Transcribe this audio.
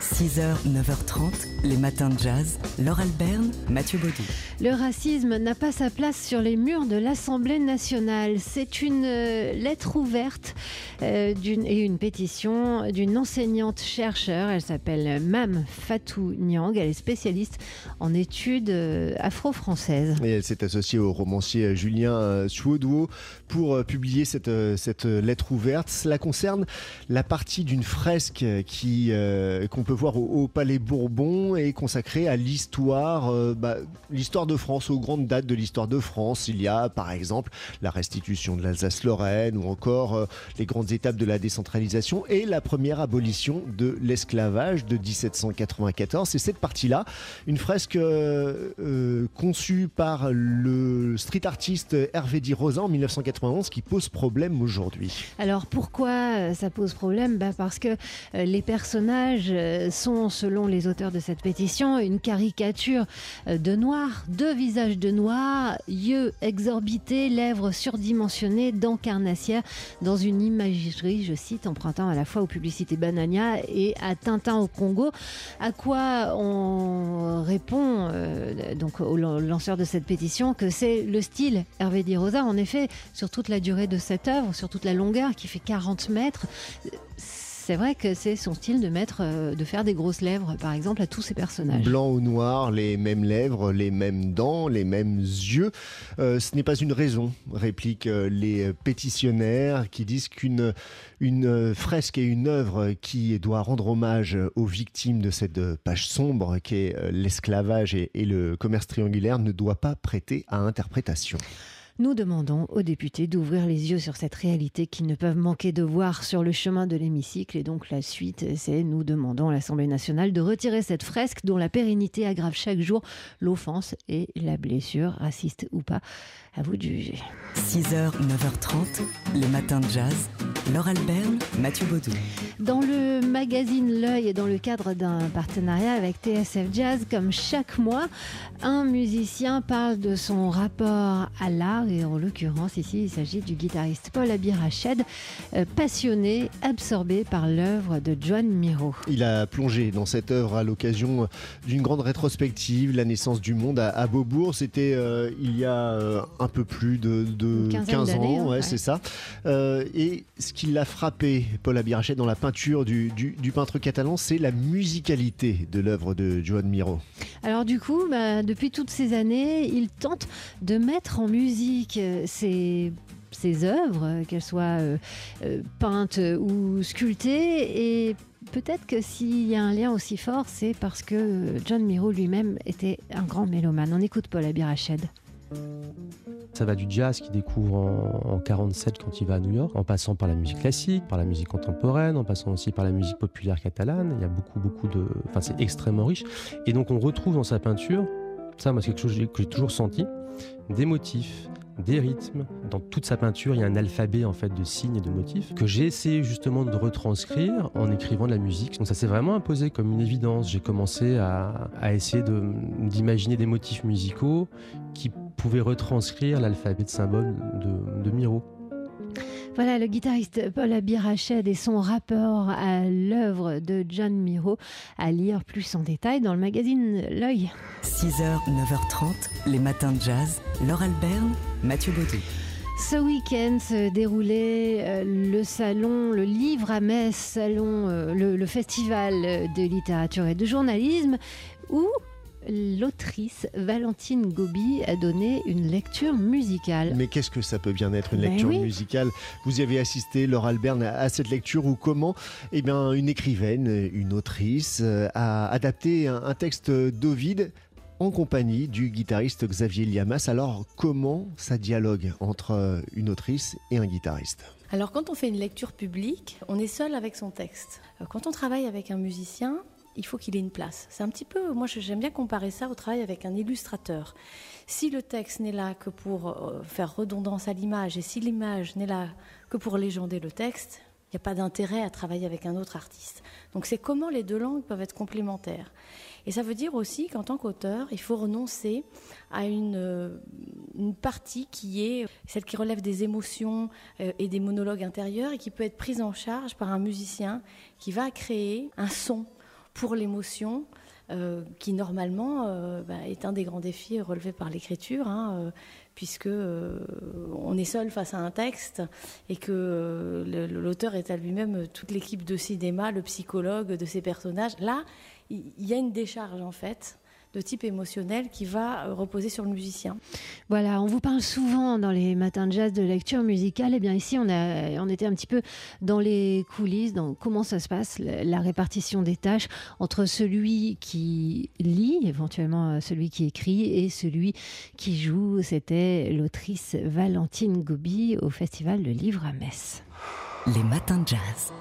6h, 9h30, les matins de jazz. Laure Alberne, Mathieu Baudou. Le racisme n'a pas sa place sur les murs de l'Assemblée nationale. C'est une euh, lettre ouverte euh, d'une- et une pétition d'une enseignante chercheur. Elle s'appelle Mam Fatou Niang. Elle est spécialiste en études euh, afro-françaises. Et elle s'est associée au romancier Julien Suoduo pour publier cette, cette lettre ouverte. Cela concerne la partie d'une fresque qui euh, qu'on peut voir au, Palais Bourbon et consacrée à l'histoire, euh, bah, l'histoire de France, aux grandes dates de l'histoire de France. Il y a par exemple la restitution de l'Alsace-Lorraine ou encore euh, les grandes étapes de la décentralisation et la première abolition de l'esclavage de 1794. C'est cette partie-là, une fresque euh, conçue par le street artiste Hervé Di Rosa en 1991 qui pose problème aujourd'hui. Alors pourquoi ça pose problème? Ben Parce que les personnages sont, selon les auteurs de cette pétition, une caricature euh, de noir, deux visages de noir, yeux exorbités, lèvres surdimensionnées, dents carnassières, dans une imagerie, je cite, empruntant à la fois aux publicités Banania et à Tintin au Congo. À quoi on répond euh, donc au lan- lanceur de cette pétition que c'est le style Hervé Di Rosa. En effet, sur toute la durée de cette œuvre, sur toute la longueur qui fait 40 mètres, c'est vrai que c'est son style de mettre, euh, de faire des grosses lèvres, par exemple, à tous ces personnages. Blanc ou noir, les mêmes lèvres, les mêmes dents, les mêmes yeux. Euh, ce n'est pas une raison, répliquent euh, les pétitionnaires qui disent qu'une une fresque et une œuvre qui doit rendre hommage aux victimes de cette page sombre qu'est l'esclavage et, et le commerce triangulaire ne doit pas prêter à interprétation. Nous demandons aux députés d'ouvrir les yeux sur cette réalité qu'ils ne peuvent manquer de voir sur le chemin de l'hémicycle. Et donc la suite, c'est nous demandons à l'Assemblée nationale de retirer cette fresque dont la pérennité aggrave chaque jour l'offense et la blessure, raciste ou pas. À vous de juger. 6h, 9h30, les matins de jazz. Laure Alberne, Mathieu Baudou. Dans le magazine L'œil et dans le cadre d'un partenariat avec TSF Jazz, comme chaque mois, un musicien parle de son rapport à l'art et en l'occurrence ici il s'agit du guitariste Paul Abirached, euh, passionné, absorbé par l'œuvre de John Miro. Il a plongé dans cette œuvre à l'occasion d'une grande rétrospective, la naissance du monde à, Beaubourg. C'était euh, il y a euh, un peu plus de, de Une quinzaine 15 d'années, ans, hein, ouais, ouais. c'est ça. Euh, et ce qui l'a frappé, Paul Abirachet, dans la peinture du, peintre catalan, c'est la musicalité de l'œuvre de Joan Miro. Alors du coup, bah, depuis toutes ces années, il tente de mettre en musique euh, ses œuvres, euh, qu'elles soient euh, peintes ou sculptées, et peut-être que s'il y a un lien aussi fort, c'est parce que John Miro lui-même était un grand mélomane. On écoute Paul Abirached. Ça va du jazz qu'il découvre en, en 47 quand il va à New York, en passant par la musique classique, par la musique contemporaine, en passant aussi par la musique populaire catalane. Il y a beaucoup, beaucoup de. Enfin, c'est extrêmement riche. Et donc, on retrouve dans sa peinture, ça, moi, c'est quelque chose que j'ai- toujours senti, des motifs, des rythmes. Dans toute sa peinture, il y a un alphabet en fait de signes et de motifs que j'ai essayé justement de retranscrire en écrivant de la musique. Donc ça s'est vraiment imposé comme une évidence. J'ai commencé à, à essayer d'imaginer des motifs musicaux qui pouvaient retranscrire l'alphabet de symboles de, de Miro. Voilà le guitariste Paul Abirached et son rapport à l'œuvre de John Miro à lire plus en détail dans le magazine L'œil. 6h, 9h30, les matins de jazz. Laure Alberne, Mathieu Baudou. Ce week-end se déroulait euh, le salon, le livre à Metz, salon, euh, le, le festival de littérature et de journalisme, où l'autrice Valentine Gobi a donné une lecture musicale. Mais qu'est-ce que ça peut bien être une Ben lecture oui. musicale? Vous y avez assisté, Laure Alberne, à, cette lecture ou comment? Eh bien, une écrivaine, une autrice, euh, a adapté un, un texte d'Ovide en compagnie du guitariste Xavier Liamas. Alors, comment ça dialogue entre euh, une autrice et un guitariste? Alors quand on fait une lecture publique, on est seul avec son texte. Euh, Quand on travaille avec un musicien, il faut qu'il ait une place. C'est un petit peu, moi j'aime bien comparer ça au travail avec un illustrateur. Si le texte n'est là que pour euh, faire redondance à l'image et si l'image n'est là que pour légender le texte, il n'y a pas d'intérêt à travailler avec un autre artiste. Donc c'est comment les deux langues peuvent être complémentaires. Et ça veut dire aussi qu'en tant qu'auteur, il faut renoncer à une, euh, une partie qui est celle qui relève des émotions euh, et des monologues intérieurs et qui peut être prise en charge par un musicien qui va créer un son pour l'émotion. Euh, qui normalement euh, bah, est un des grands défis relevés par l'écriture, hein, euh, puisque on est seul face à un texte et que l'auteur est à lui-même toute l'équipe de cinéma, le psychologue de ses personnages. Là, il y a une décharge en fait de type émotionnel qui va euh, reposer sur le musicien. Voilà, on vous parle souvent dans les matins de jazz de lecture musicale. Et eh bien ici, on, a, on était un petit peu dans les coulisses, dans comment ça se passe, la répartition des tâches entre celui qui lit, éventuellement euh, celui qui écrit, et celui qui joue. C'était l'autrice Valentine Gobi au Festival de Livre à Metz. Les matins de jazz.